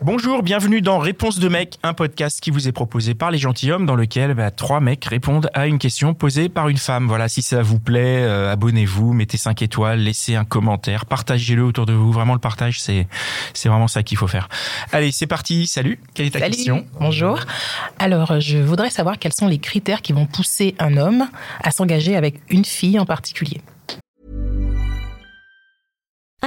Bonjour, bienvenue dans Réponse de mec, un podcast qui vous est proposé par les gentilshommes dans lequel bah, trois mecs répondent à une question posée par une femme. Voilà, si ça vous plaît, euh, abonnez-vous, mettez 5 étoiles, laissez un commentaire, partagez-le autour de vous. Vraiment, le partage, c'est c'est vraiment ça qu'il faut faire. Allez, c'est parti. Salut. Quelle est ta Salut. question? Bonjour. Alors, je voudrais savoir quels sont les critères qui vont pousser un homme à s'engager avec une fille en particulier.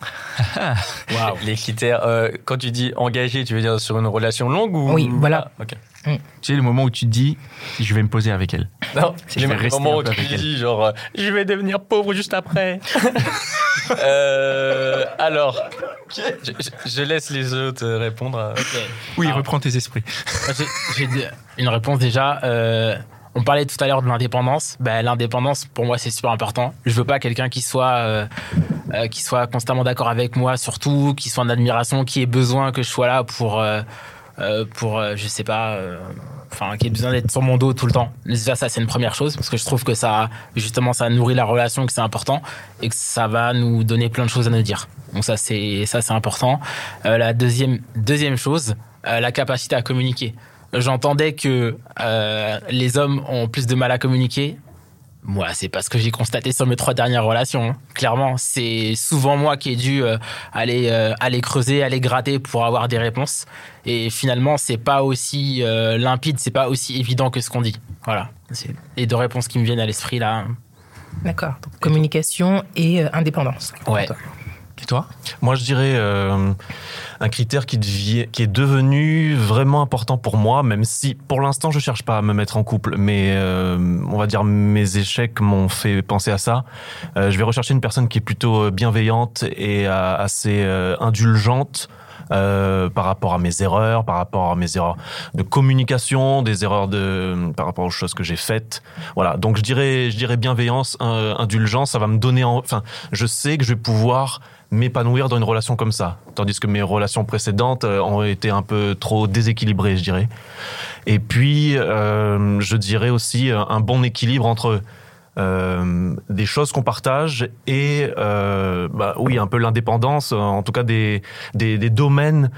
Les critères, euh, quand tu dis engagé, tu veux dire sur une relation longue ou Oui, voilà. Ah, ok. Tu sais, le moment où tu te dis, je vais me poser avec elle. Non, vais le moment où tu elle. dis genre, euh, je vais devenir pauvre juste après. Euh, alors, je, je- je laisse les autres répondre. Oui, Alors- reprends tes esprits. J'ai une réponse déjà. euh, on parlait tout à l'heure de l'indépendance. Ben, l'indépendance, pour moi, c'est super important. Je veux pas quelqu'un qui soit euh, qui soit constamment d'accord avec moi, surtout, qui soit en admiration, qui ait besoin que je sois là pour euh, euh, pour euh, je sais pas, euh, enfin, qui ait besoin d'être sur mon dos tout le temps. Déjà, ça, c'est une première chose parce que je trouve que ça, justement, ça nourrit la relation, que c'est important et que ça va nous donner plein de choses à nous dire. Donc ça, c'est ça, c'est important. La deuxième deuxième chose, la capacité à communiquer. J'entendais que les hommes ont plus de mal à communiquer. Moi, c'est parce que j'ai constaté sur mes trois dernières relations. hein. Clairement, c'est souvent moi qui ai dû euh, aller euh, aller creuser, aller gratter pour avoir des réponses. Et finalement, c'est pas aussi euh, limpide, c'est pas aussi évident que ce qu'on dit. Voilà, c'est les deux réponses qui me viennent à l'esprit là. D'accord. Donc, communication et euh, indépendance. Ouais. Toi Moi, je dirais euh, un critère qui, est devenu vraiment important pour moi, même si pour l'instant je cherche pas à me mettre en couple, mais euh, on va dire mes échecs m'ont fait penser à ça. Euh, je vais rechercher une personne qui est plutôt bienveillante et assez indulgente. par rapport à mes erreurs, par rapport à mes erreurs de communication, des erreurs de par rapport aux choses que j'ai faites. Voilà. Donc je dirais, je dirais bienveillance, indulgence. Ça va me donner, en- enfin, je sais que je vais pouvoir m'épanouir dans une relation comme ça. Tandis que mes relations précédentes euh, ont été un peu trop déséquilibrées, je dirais. Et puis, euh, je dirais aussi euh, un bon équilibre entre des choses qu'on partage et, bah, oui, un peu l'indépendance, en tout cas des, des, domaines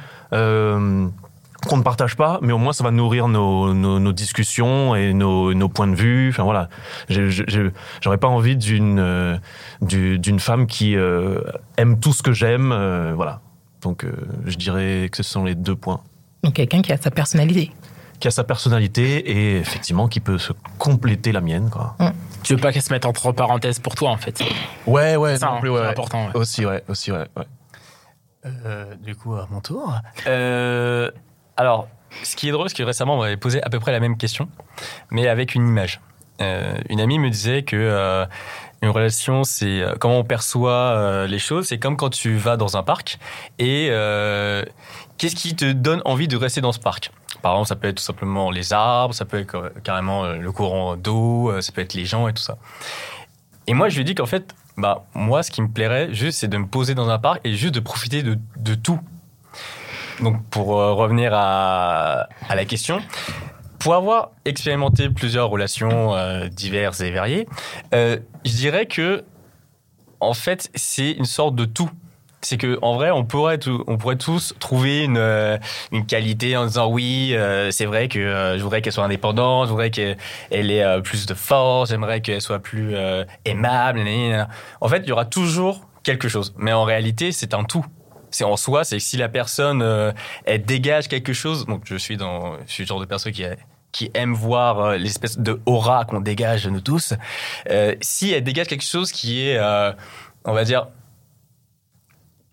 qu'on ne partage pas, mais au moins ça va nourrir nos, nos, nos discussions et nos, nos points de vue. Enfin voilà, j'aurais pas envie d'une euh, du- d'une femme qui euh, aime tout ce que j'aime. euh, voilà. Donc euh, je dirais que ce sont les deux points. Donc, quelqu'un qui a sa personnalité. Qui a sa personnalité et effectivement qui peut se compléter la mienne. Quoi. Tu veux pas qu'elle se mette entre parenthèses pour toi en fait. Ouais, ouais, c'est ouais. important. ouais. Aussi, ouais, aussi, ouais. ouais. Euh, du coup, à mon tour. Euh, alors, ce qui est drôle, c'est que récemment, on m'avait posé à peu près la même question, mais avec une image. Euh, une amie me disait que euh, une relation, c'est euh, comment on perçoit les choses. C'est comme quand tu vas dans un parc et qu'est-ce qui te donne envie de rester dans ce parc? Par exemple, ça peut être tout simplement les arbres, ça peut être carrément le courant d'eau, ça peut être les gens et tout ça. Et moi, je lui ai dit qu'en fait, bah, moi, ce qui me plairait juste, c'est de me poser dans un parc et juste de profiter de tout. Donc, pour euh, revenir à, la question, pour avoir expérimenté plusieurs relations euh, diverses et variées, euh, je dirais que, en fait, c'est une sorte de tout. C'est que en vrai, on pourrait, tous trouver une, une qualité en disant oui, c'est vrai que je voudrais qu'elle soit indépendante, je voudrais qu'elle elle ait plus de force, j'aimerais qu'elle soit plus aimable. En fait, il y aura toujours quelque chose, mais en réalité, c'est un tout. C'est en soi, c'est que si la personne euh, elle dégage quelque chose, donc je suis dans, je suis le genre de personne qui qui aime voir euh, l'espèce de aura qu'on dégage nous tous. Euh, si elle dégage quelque chose qui est, on va dire,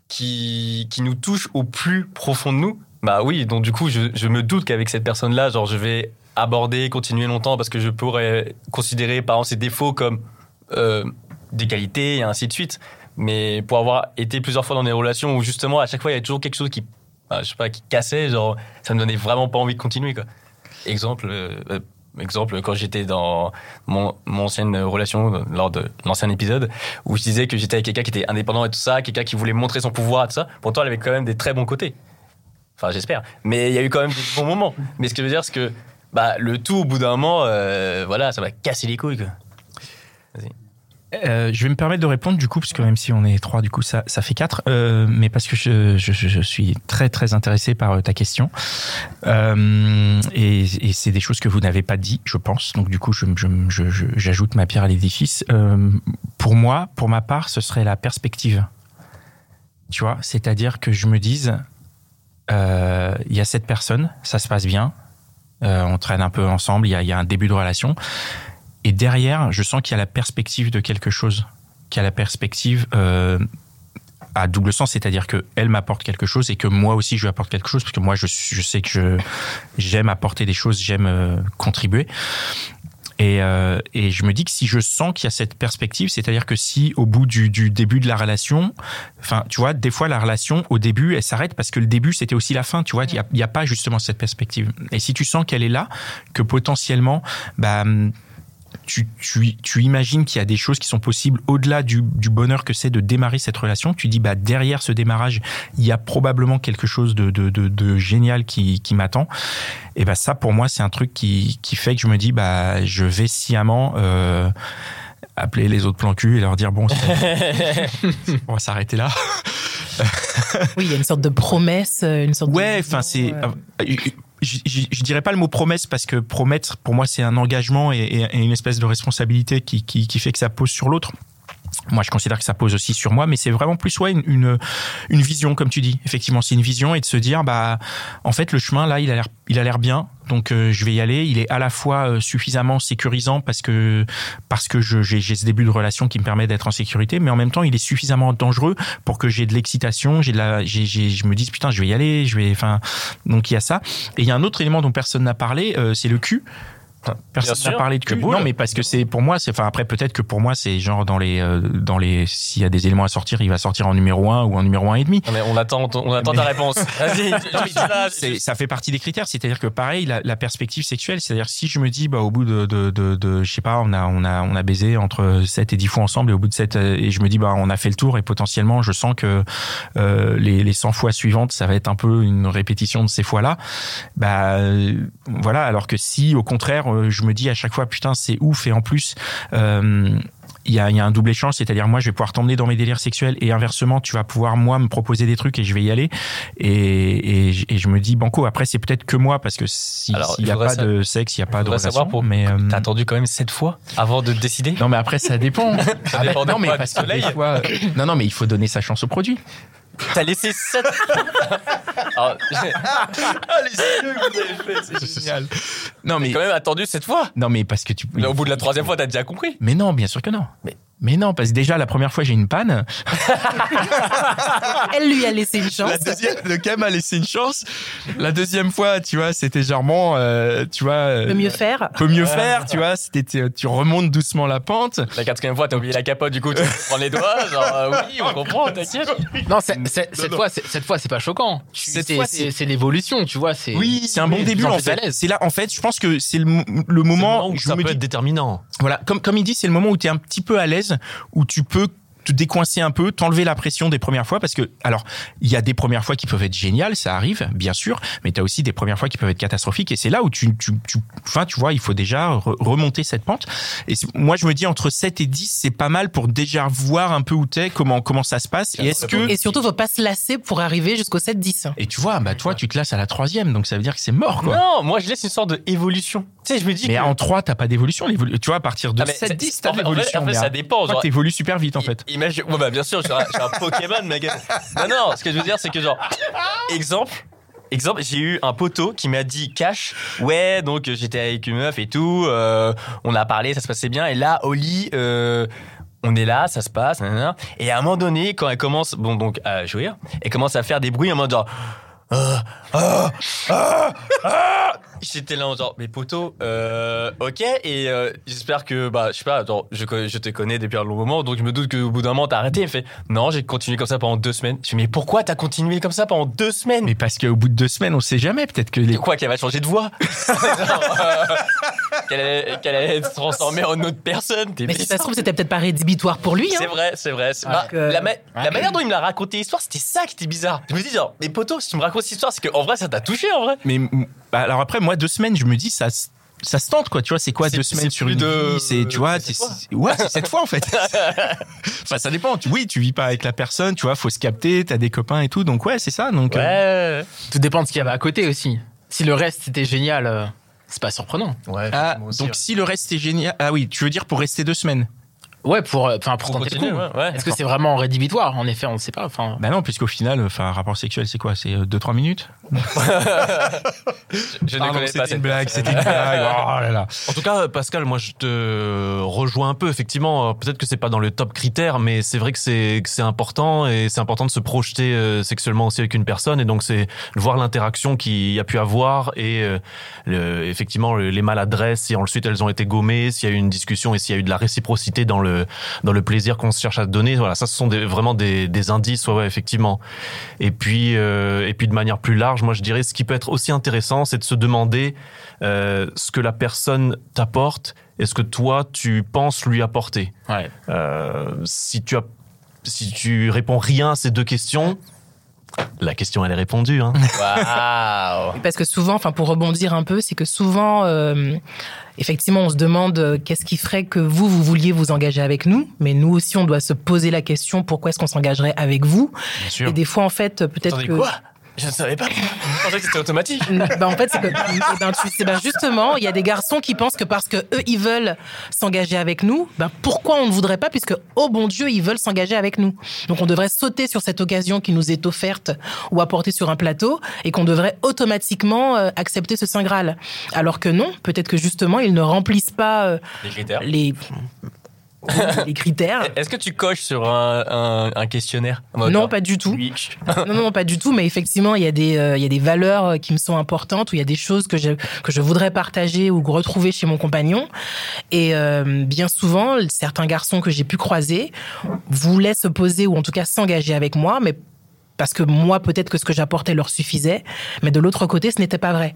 qui, qui nous touche au plus profond de nous, bah oui, donc du coup, je, me doute qu'avec cette personne-là, genre, je vais aborder, continuer longtemps parce que je pourrais considérer, par exemple, ses défauts comme des qualités et ainsi de suite. Mais pour avoir été plusieurs fois dans des relations où justement à chaque fois il y a toujours quelque chose qui, bah, je sais pas, qui cassait, genre ça me donnait vraiment pas envie de continuer quoi. Exemple, euh, euh, exemple quand j'étais dans mon, mon ancienne relation euh, lors de l'ancien épisode où je disais que j'étais avec quelqu'un qui était indépendant et tout ça, quelqu'un qui voulait montrer son pouvoir et tout ça. Pourtant elle avait quand même des très bons côtés. Enfin j'espère. Mais il y a eu quand même des bons moments. Mais ce que je veux dire c'est que bah le tout au bout d'un moment, voilà, ça va casser les couilles. Euh, je vais me permettre de répondre du coup, parce que même si on est trois, du coup, ça, ça fait quatre. Euh, mais parce que je, je, suis très très intéressé par euh, ta question. Et c'est des choses que vous n'avez pas dit, je pense. Donc du coup, j'ajoute ma pierre à l'édifice. Pour moi, pour ma part, ce serait la perspective. Tu vois, c'est-à-dire que je me dise, il y a cette personne, ça se passe bien, on traîne un peu ensemble, il y a, y a un début de relation. Et derrière, je sens qu'il y a la perspective de quelque chose, qu'il y a la perspective euh, à double sens, c'est-à-dire que elle m'apporte quelque chose et que moi aussi je lui apporte quelque chose, parce que moi je, sais que je j'aime apporter des choses, j'aime euh, contribuer. Et, euh, et je me dis que si je sens qu'il y a cette perspective, c'est-à-dire que si au bout du, du début de la relation, enfin, tu vois, des fois la relation au début, elle s'arrête parce que le début c'était aussi la fin, tu vois, il n'y a, a pas justement cette perspective. Et si tu sens qu'elle est là, que potentiellement, bah, tu, tu, tu imagines qu'il y a des choses qui sont possibles au-delà du, du bonheur que c'est de démarrer cette relation. Tu dis, bah, derrière ce démarrage, il y a probablement quelque chose de, de, de, de génial qui, qui m'attend. Et bah, ça, pour moi, c'est un truc qui, qui fait que je me dis, bah, je vais sciemment euh, appeler les autres plans cul et leur dire, bon, c'est- on va s'arrêter là. Oui, il y a une sorte de promesse, une sorte de Ouais, enfin c'est. euh, euh, Je, je, je dirais pas le mot promesse parce que promettre pour moi c'est un engagement et, une espèce de responsabilité qui fait que ça pose sur l'autre. Moi, je considère que ça pose aussi sur moi, mais c'est vraiment plus ouais une, une une vision, comme tu dis. Effectivement, c'est une vision et de se dire bah en fait le chemin là, il a l'air il a l'air bien, donc euh, je vais y aller. Il est à la fois euh, suffisamment sécurisant parce que parce que j'ai ce début de relation qui me permet d'être en sécurité, mais en même temps il est suffisamment dangereux pour que j'ai de l'excitation, j'ai de la, j'ai, j'ai- je me dise putain je vais y aller, je vais, enfin donc il y a ça. Et il y a un autre élément dont personne n'a parlé, euh, c'est le cul. Personne n'a parlé de cul. Non, mais parce que c'est pour moi, c'est enfin après peut-être que pour moi c'est genre dans les euh, dans les s'il y a des éléments à sortir, il va sortir en numéro 1 ou en numéro un et demi. Mais on attend, on attend ta réponse. Vas-y, ça fait partie des critères. C'est-à-dire que pareil, la, la perspective sexuelle, c'est-à-dire si je me dis, bah, au bout de, de, de, de- je sais pas, on a, on a, on a baisé entre 7 et 10 fois ensemble et au bout de 7, euh, et je me dis, bah, on a fait le tour et potentiellement, je sens que euh, les, les 100 fois suivantes, ça va être un peu une répétition de ces fois-là. Bah, euh, voilà. Alors que si, au contraire, euh, je me dis à chaque fois, putain, c'est ouf. Et en plus, euh, il y a, il y a un double échange, c'est-à-dire moi je vais pouvoir t'emmener dans mes délires sexuels et inversement tu vas pouvoir moi me proposer des trucs et je vais y aller. Et, et, je- et je me dis banco après c'est peut-être que moi parce que s'il il n'y a pas de sexe il n'y a pas de relation savoir pour- mais euh, T'as attendu quand même sept fois avant de décider. Non mais après ça dépend. Ah dépend de non mais parce que des fois non non mais il faut donner sa chance au produit T'as laissé sept. Alors, j'ai ah les yeux que vous avez fait c'est génial non mais quand même attendu cette fois. non mais parce que tu Mais au bout de la troisième fois, t'as déjà compris. mais non bien sûr que non mais mais non parce que déjà la première fois j'ai une panne Elle lui a laissé une chance. La deuxième, le Cam a laissé une chance. La deuxième fois, tu vois, c'était bon, euh, tu vois, euh, Peut mieux faire. peut mieux faire, tu vois. C'était, tu- tu remontes doucement la pente. La quatrième fois, t'as oublié la capote, du coup, tu prends les doigts. Genre, euh, oui, on comprend, t'inquiète. Non, c'est- c'est- cette fois, c'est- cette fois, c'est pas choquant. Cette C'est- fois, c'est c'est- c'est l'évolution, tu vois. C'est Oui, c'est un bon oui, début en fait. l'aise. C'est là, en fait, je pense que c'est le, mo- le moment où ça me peut dis, être déterminant. voilà, comme comme il dit, c'est le moment où tu es un petit peu à l'aise, où tu peux te décoincer un peu, t'enlever la pression des premières fois parce que alors il y a des premières fois qui peuvent être géniales, ça arrive bien sûr, mais tu as aussi des premières fois qui peuvent être catastrophiques et c'est là où tu tu tu enfin tu vois, il faut déjà re- remonter cette pente et moi je me dis entre 7 et 10, c'est pas mal pour déjà voir un peu où t'es, comment comment ça se passe et est-ce que Et surtout, faut pas se lasser pour arriver jusqu'au 7-10. et tu vois, bah toi tu te lasses à la troisième, donc ça veut dire que c'est mort quoi. Non, moi, je laisse une sorte d'évolution. Tu sais, je me dis Mais que. en 3, t'as pas d'évolution. Tu vois, à partir de Ah, mais 7, c'est- 10, t'as l'évolution. En fait, mais ça dépend. Genre, t'évolues super vite, en fait. Imagine, ouais, bah, bien sûr, suis un, un Pokémon, mec. Non, non, ce que je veux dire, c'est que, genre, exemple, exemple, j'ai eu un poteau qui m'a dit cash, ouais, donc euh, j'étais avec une meuf et tout, euh, on a parlé, ça se passait bien, et là, lit, euh, on est là, ça se passe, nanana. et à un moment donné, quand elle commence, bon, donc, à jouir, elle commence à faire des bruits en mode genre, ah, ah, ah, ah. J'étais là en genre, mais poteau, euh, ok, et euh, j'espère que, bah, je sais pas, attends, je, je te connais depuis un long moment, donc je me doute qu'au bout d'un moment, t'as arrêté. Il me fait, non, j'ai continué comme ça pendant deux semaines. Je fais, mais pourquoi t'as continué comme ça pendant deux semaines? Mais parce qu'au bout de deux semaines, on sait jamais. Peut-être que les. Quoi, qu'elle va changer de voix? Genre, euh, Qu'elle allait, allait se transformer en autre personne Mais si bizarre. ça se trouve, c'était peut-être pas rédhibitoire pour lui. C'est Hein. vrai, c'est vrai. c'est- Parce bah, que- la, ma- la Ouais. manière dont il me l'a raconté l'histoire, c'était ça qui était bizarre. Je me dis genre, mais poteau, si tu me racontes cette histoire, c'est qu'en vrai, ça t'a touché en vrai. Mais bah, alors après, moi, deux semaines, je me dis, ça, se- ça se tente, quoi. Tu vois, c'est quoi deux semaines sur une de- vie? C'est, tu vois, c'est ouais, c'est cette fois en fait. enfin, ça dépend. Oui, tu vis pas avec la personne, tu vois, faut se capter, t'as des copains et tout. Donc ouais, c'est ça. Donc euh, Ouais. Tout dépend de ce qu'il y avait à côté aussi. Si le reste c'était génial, euh, c'est pas surprenant. Ouais, ah, donc si le reste est génial, ah oui, tu veux dire pour rester deux semaines? Ouais, pour, euh, enfin, pour, Pour tenter le continuer, coup. ouais, ouais. Est-ce que c'est vraiment rédhibitoire? En effet, on ne sait pas. Enfin, Bah non, puisqu'au final, enfin, un rapport sexuel, c'est quoi? C'est euh, deux trois minutes? Je ne Pardon, connais pas c'était une blague, c'était une blague. Oh là là. En tout cas, Pascal, moi je te rejoins un peu. Effectivement, euh, peut-être que c'est pas dans le top critère, mais c'est vrai que c'est que c'est important et c'est important de se projeter euh, sexuellement aussi avec une personne. Et donc c'est de voir l'interaction qu'il y a pu avoir et euh, le- effectivement le- les maladresses, si ensuite elles ont été gommées, s'il y a eu une discussion et s'il y a eu de la réciprocité dans le dans le plaisir qu'on se cherche à donner. Voilà, ça ce sont des, vraiment des, des indices, ouais, ouais, effectivement. Et puis euh, et puis de manière plus large, moi je dirais ce qui peut être aussi intéressant, c'est de se demander euh, ce que la personne t'apporte et ce que toi tu penses lui apporter. ouais. Euh, si tu as, si tu réponds rien à ces deux questions, la question elle est répondue. Hein. Waouh. Parce que souvent, enfin pour rebondir un peu, c'est que souvent, euh, effectivement, on se demande euh, qu'est-ce qui ferait que vous, vous vouliez vous engager avec nous, mais nous aussi, on doit se poser la question pourquoi est-ce qu'on s'engagerait avec vous? Bien sûr. Et des fois, en fait, peut-être que quoi? Je ne savais pas. Je pensais que c'était automatique. bah, en fait, c'est que eh ben, tu sais, ben, justement, il y a des garçons qui pensent que parce que eux ils veulent s'engager avec nous, ben pourquoi on ne voudrait pas puisque oh bon Dieu ils veulent s'engager avec nous. Donc on devrait sauter sur cette occasion qui nous est offerte ou apportée sur un plateau et qu'on devrait automatiquement euh, accepter ce saint graal. Alors que non, peut-être que justement ils ne remplissent pas euh, Les critères. les les critères. Est-ce que tu coches sur un, un- un questionnaire? Non, pas du tout. Non, non, pas du tout, mais effectivement, il y a des, euh, il y a des valeurs euh, qui me sont importantes, ou il y a des choses que je, que je voudrais partager ou retrouver chez mon compagnon. Et euh, bien souvent, certains garçons que j'ai pu croiser voulaient se poser, ou en tout cas s'engager avec moi, mais parce que moi, peut-être que ce que j'apportais leur suffisait, mais de l'autre côté, ce n'était pas vrai.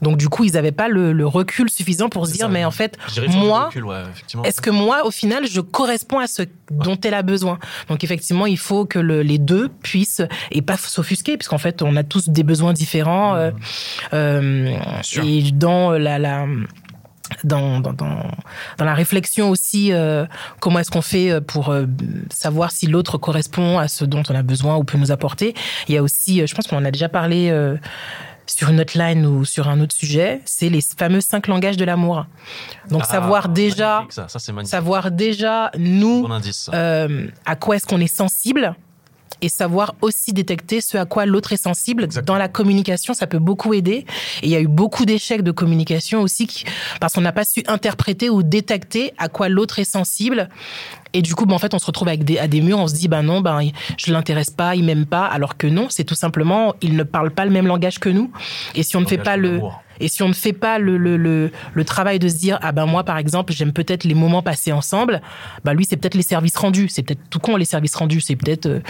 Donc du coup, ils n'avaient pas le, le recul suffisant pour se dire, ça. mais en fait, moi, ouais, est-ce que moi, au final, je corresponds à ce dont elle a besoin? Donc effectivement, il faut que le- les deux puissent et pas s'offusquer, puisqu'en fait, on a tous des besoins différents. euh, euh, sûr. et dans la, la dans, dans, dans, la réflexion aussi, euh, comment est-ce qu'on fait pour euh, savoir si l'autre correspond à ce dont on a besoin ou peut nous apporter. Il y a aussi, euh, je pense qu'on en a déjà parlé euh, sur une autre line ou sur un autre sujet, c'est les fameux cinq langages de l'amour. Donc Ah, savoir déjà, ça, ça savoir déjà nous Bon indice. ça. euh, à quoi est-ce qu'on est sensible et savoir aussi détecter ce à quoi l'autre est sensible dans la communication, ça peut beaucoup aider. Et il y a eu beaucoup d'échecs de communication aussi qui, parce qu'on n'a pas su interpréter ou détecter à quoi l'autre est sensible. Et du coup, ben, en fait, on se retrouve avec des, à des murs, on se dit, ben non, ben, je l'intéresse pas, il m'aime pas, alors que non, c'est tout simplement, il ne parle pas le même langage que nous. Et si on ne fait pas le, et si on ne fait pas le, le, le, le travail de se dire, ah ben moi, par exemple, j'aime peut-être les moments passés ensemble, bah lui, c'est peut-être les services rendus. C'est peut-être tout con, les services rendus. C'est peut-être.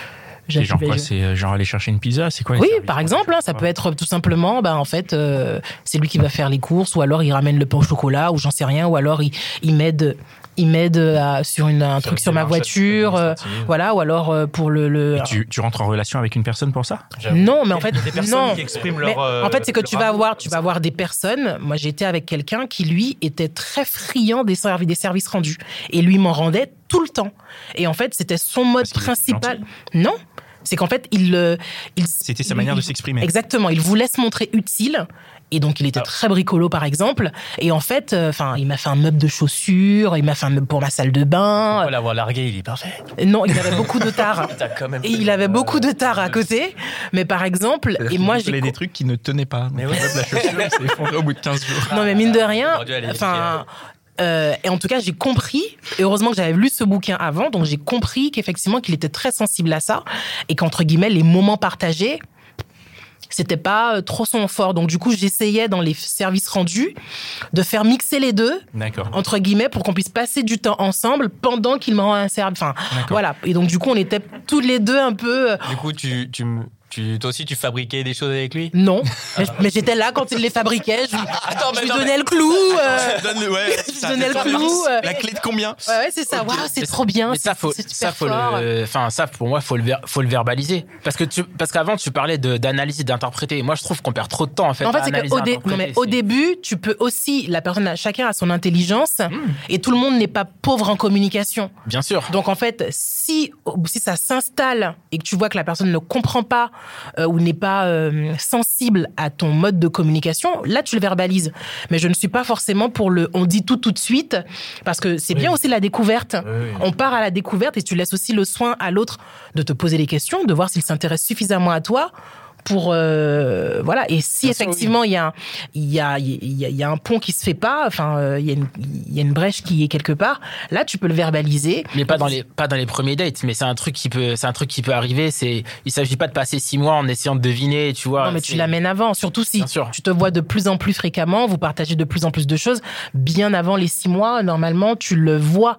Euh, C'est genre quoi C'est euh, genre aller chercher une pizza C'est quoi oui, par exemple, hein, ça peut être tout simplement, bah, en fait, euh, c'est lui qui va faire les courses, ou alors il ramène le pain au chocolat, ou j'en sais rien, ou alors il, il m'aide, il m'aide à- sur une, un truc sur ma voiture, euh, voilà, ou alors euh, pour le. le- tu, tu rentres en relation avec une personne pour ça? Non, mais en fait, Des personnes non. qui expriment Mais leur. euh, en fait, c'est que tu vas avoir, tu vas avoir des personnes. Moi, j'étais avec quelqu'un qui lui était très friand des services, des services rendus, et lui m'en rendait tout le temps. Et en fait, c'était son mode principal. Non, c'est qu'en fait, il, euh, il C'était sa il- manière de s'exprimer. Exactement, il voulait se montrer utile. Et donc, il était Ah. très bricolo, par exemple. Et en fait, euh, enfin, il m'a fait un meuble de chaussures, il m'a fait un meuble pour ma salle de bain. Pourquoi l'avoir largué, il est parfait. Non, il avait beaucoup de tard. Et il avait beaucoup de tard à côté. Mais par exemple, et moi, Il j'ai des trucs qui ne tenaient pas. Mais ouais. la chaussure s'est effondrée au bout de 15 jours. Non, mais mine de rien, J'aurais dû aller enfin. Euh, et en tout cas, j'ai compris, et heureusement que j'avais lu ce bouquin avant, donc j'ai compris qu'effectivement, qu'il était très sensible à ça, et qu'entre guillemets, les moments partagés, c'était pas euh, trop son fort. Donc du coup, j'essayais dans les services rendus de faire mixer les deux entre guillemets pour qu'on puisse passer du temps ensemble pendant qu'il me rend un service. Enfin, voilà. Et donc du coup, on était tous les deux un peu euh, Du coup, tu, tu, me- tu, toi aussi, tu fabriquais des choses avec lui non, mais, mais j'étais là quand il les fabriquait. Je, lui- Attends, je lui non, donnais le clou. euh, Donne, ouais, Je donnais le clou, euh. La clé de combien Ouais, ouais, c'est ça. Waouh, c'est trop bien. Mais ça, faut, ça, faut fort. le, enfin, ça, pour moi, faut le, ver- faut le verbaliser. Parce que tu, parce qu'avant, tu parlais de, d'analyse et d'interpréter. Moi, je trouve qu'on perd trop de temps, en fait. En c'est qu'au dé- au début, tu peux aussi, la personne, chacun a son intelligence Hmm. et tout le monde n'est pas pauvre en communication. Bien sûr. Donc en fait, si, si ça s'installe et que tu vois que la personne ne comprend pas euh, ou n'est pas euh, sensible à ton mode de communication, là tu le verbalises. Mais je ne suis pas forcément pour le on dit tout tout de suite parce que c'est bien aussi la découverte. On part à la découverte et tu laisses aussi le soin à l'autre de te poser les questions, de voir s'il s'intéresse suffisamment à toi pour euh, voilà et si Bien effectivement il y a un- il y a il y a, il y a un pont qui se fait pas enfin euh, il y a une il y a une brèche qui est quelque part là tu peux le verbaliser Mais pas dans les pas dans les premiers dates, mais c'est un truc qui peut c'est un truc qui peut arriver. C'est il s'agit pas de passer six mois en essayant de deviner, tu vois. Non, mais tu l'amènes avant, surtout si sûr. tu te vois de plus en plus fréquemment, vous partagez de plus en plus de choses. Bien avant les six mois, normalement, tu le vois.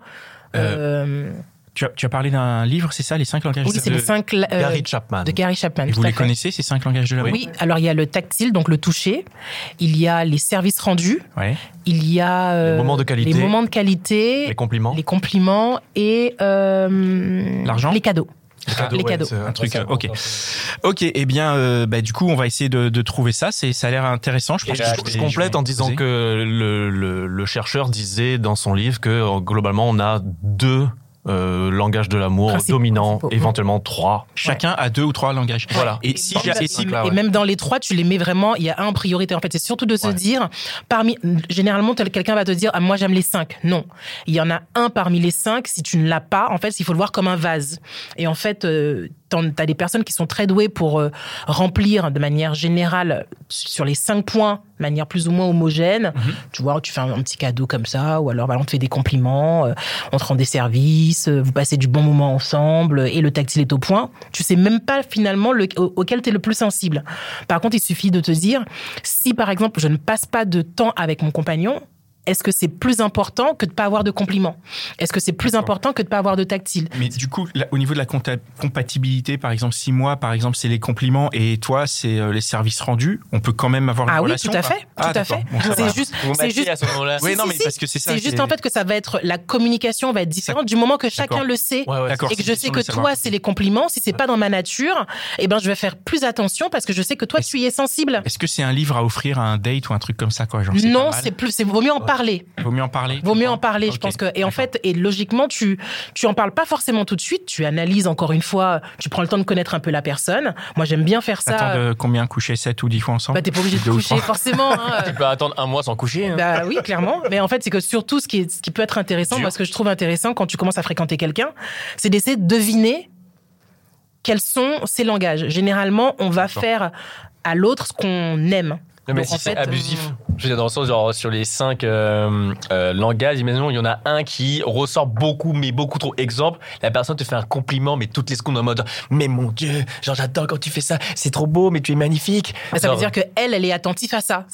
Euh, Tu as, tu as parlé d'un livre, c'est ça, les cinq langages oui, de, c'est les cinq euh, Gary Chapman. de Gary Chapman. Et vous les fait. connaissez, ces cinq langages de l'amour Oui, alors il y a le tactile, donc le toucher. Il y a les services rendus. Ouais. Il y a euh, Les moments de qualité. les moments de qualité, Les compliments. les compliments et euh, L'argent les cadeaux. les ouais, cadeaux. c'est- Un truc, ok. Ok, eh bien, euh, bah, du coup, on va essayer de, de trouver ça. C'est, ça a l'air intéressant. Je pense je, que je vais- complète en disant poser. que le, le- le chercheur disait dans son livre que euh, globalement on a deux euh, langages de l'amour Principaux, dominants, principaux. éventuellement trois. chacun a deux ou trois langages. Voilà. Et si, Et, et si- là, et ouais. même dans les trois, tu les mets vraiment. Il y a un en priorité. En fait, c'est surtout de se Ouais. dire, parmi généralement, quelqu'un va te dire, ah, moi j'aime les cinq. Non, il y en a un parmi les cinq. Si tu ne l'as pas, en fait, il faut le voir comme un vase. Et en fait, euh, t'as des personnes qui sont très douées pour euh, remplir de manière générale sur les cinq points, de manière plus ou moins homogène. Tu vois, tu fais un, un petit cadeau comme ça, ou alors bah, on te fait des compliments, euh, on te rend des services, euh, vous passez du bon moment ensemble, et le tactile est au point. Tu sais même pas finalement le, au- auquel tu es le plus sensible. Par contre, il suffit de te dire, si par exemple je ne passe pas de temps avec mon compagnon, est-ce que c'est plus important que de pas avoir de compliments Est-ce que c'est plus important que de pas avoir de tactile Mais du coup, là, au niveau de la compatibilité, par exemple, six mois, par exemple, c'est les compliments et toi, c'est euh, les services rendus. On peut quand même avoir une Ah oui, relation. tout à fait, Ah, à. Bon. C'est juste, Vous c'est juste à ce moment-là. Oui, Si, non, si, mais si. parce que c'est ça. C'est juste c'est- en fait que ça va être la communication va être différente du moment que chacun le sait Ouais, et que je sais que toi c'est les compliments. Si c'est pas dans ma nature, eh ben je vais faire plus attention parce que je sais que toi tu y es sensible. Est-ce que c'est un livre à offrir à un date ou un truc comme ça, quoi genre, Non, c'est plus, c'est vaut mieux en parler. Vaut mieux en parler. Vaut mieux en parler, je pense que. Et en fait, et logiquement, tu tu en parles pas forcément tout de suite. Tu analyses encore une fois. Tu prends le temps de connaître un peu la personne. Moi, j'aime bien faire ça. T'attends de combien coucher 7 ou 10 fois ensemble? Bah, t'es pas obligé de coucher forcément. hein. Tu peux attendre un mois sans coucher. hein. Bah oui, clairement. Mais en fait, c'est que surtout, ce qui, est, ce qui peut être intéressant, Dur. moi, ce que je trouve intéressant quand tu commences à fréquenter quelqu'un, c'est d'essayer de deviner quels sont ses langages. Généralement, on va faire à l'autre ce qu'on aime. Non, mais si en c'est abusif, euh, je veux dire, dans le sens, genre, sur les cinq euh, euh, langages, imaginons, il y en a un qui ressort beaucoup, mais beaucoup trop. Exemple, la personne te fait un compliment, mais toutes les secondes en mode, mais mon Dieu, genre, j'adore quand tu fais ça, c'est trop beau, mais tu es magnifique. Ça veut dire que elle, est attentive à ça.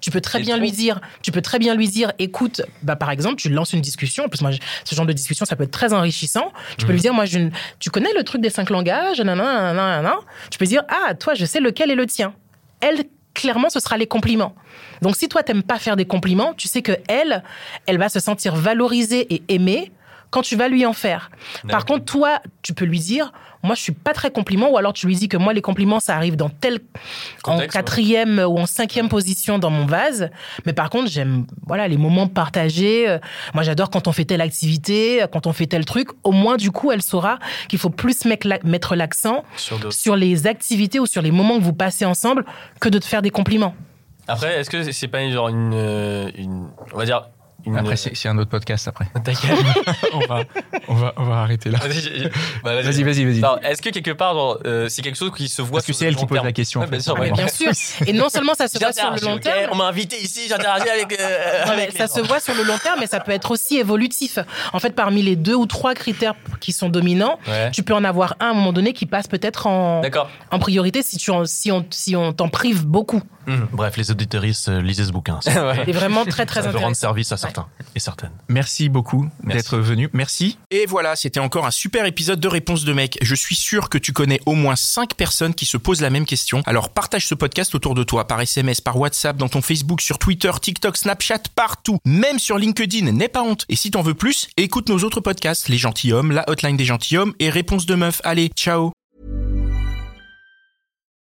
tu peux très bien trop. lui dire, tu peux très bien lui dire, écoute, bah par exemple, tu lances une discussion. En plus, moi, ce genre de discussion, ça peut être très enrichissant. Tu peux lui dire, moi, je, tu connais le truc des cinq langages, nanana, nanana. Tu peux dire, ah, toi, je sais lequel est le tien. Elle, clairement, ce sera les compliments. Donc, si toi, t'aimes pas faire des compliments, tu sais que elle, elle va se sentir valorisée et aimée quand tu vas lui en faire. Par contre, toi, tu peux lui dire, moi, je suis pas très compliment, ou alors tu lui dis que moi, les compliments, ça arrive dans tel, en quatrième ou en cinquième position dans mon vase. Mais par contre, j'aime, voilà, les moments partagés. Euh, Moi, j'adore quand on fait telle activité, euh, quand on fait tel truc. Au moins, du coup, elle saura qu'il faut plus mettre la- mettre l'accent sur les activités ou sur les moments que vous passez ensemble que de te faire des compliments. Après, est-ce que c'est pas une- genre une, euh, une- on va dire, une- Après, c'est c'est un autre podcast après. T'inquiète. on, va, on, va, on va arrêter là. Vas-y, bah, Vas-y, vas-y, Est-ce que quelque part, euh, c'est quelque chose qui se voit Parce que c'est le elle qui long pose terme la question, en Ouais, bien fait. sûr, ouais. bien sûr. Et non seulement ça se voit sur le long terme. On m'a invité ici, j'interagis avec. euh, Non, avec ça les se gens. voit sur le long terme, mais ça peut être aussi évolutif. En fait, parmi les deux ou trois critères qui sont dominants, Ouais. tu peux en avoir un à un moment donné qui passe peut-être en, D'accord. en priorité si, tu en- si on, si on t'en prive beaucoup. Bref, les auditeuristes, euh, lisez ce bouquin. C'est vraiment très très intéressant. service à certains et certaines. Merci beaucoup d'être venu. Merci. Et voilà, c'était encore un super épisode de Réponse de mec. Je suis sûr que tu connais au moins 5 personnes qui se posent la même question. Alors partage ce podcast autour de toi, par SMS, par WhatsApp, dans ton Facebook, sur Twitter, TikTok, Snapchat, partout. Même sur LinkedIn, n'aie pas honte. Et si t'en veux plus, écoute nos autres podcasts, Les Gentilhommes, La Hotline des Gentilhommes et Réponse de meuf. Allez, ciao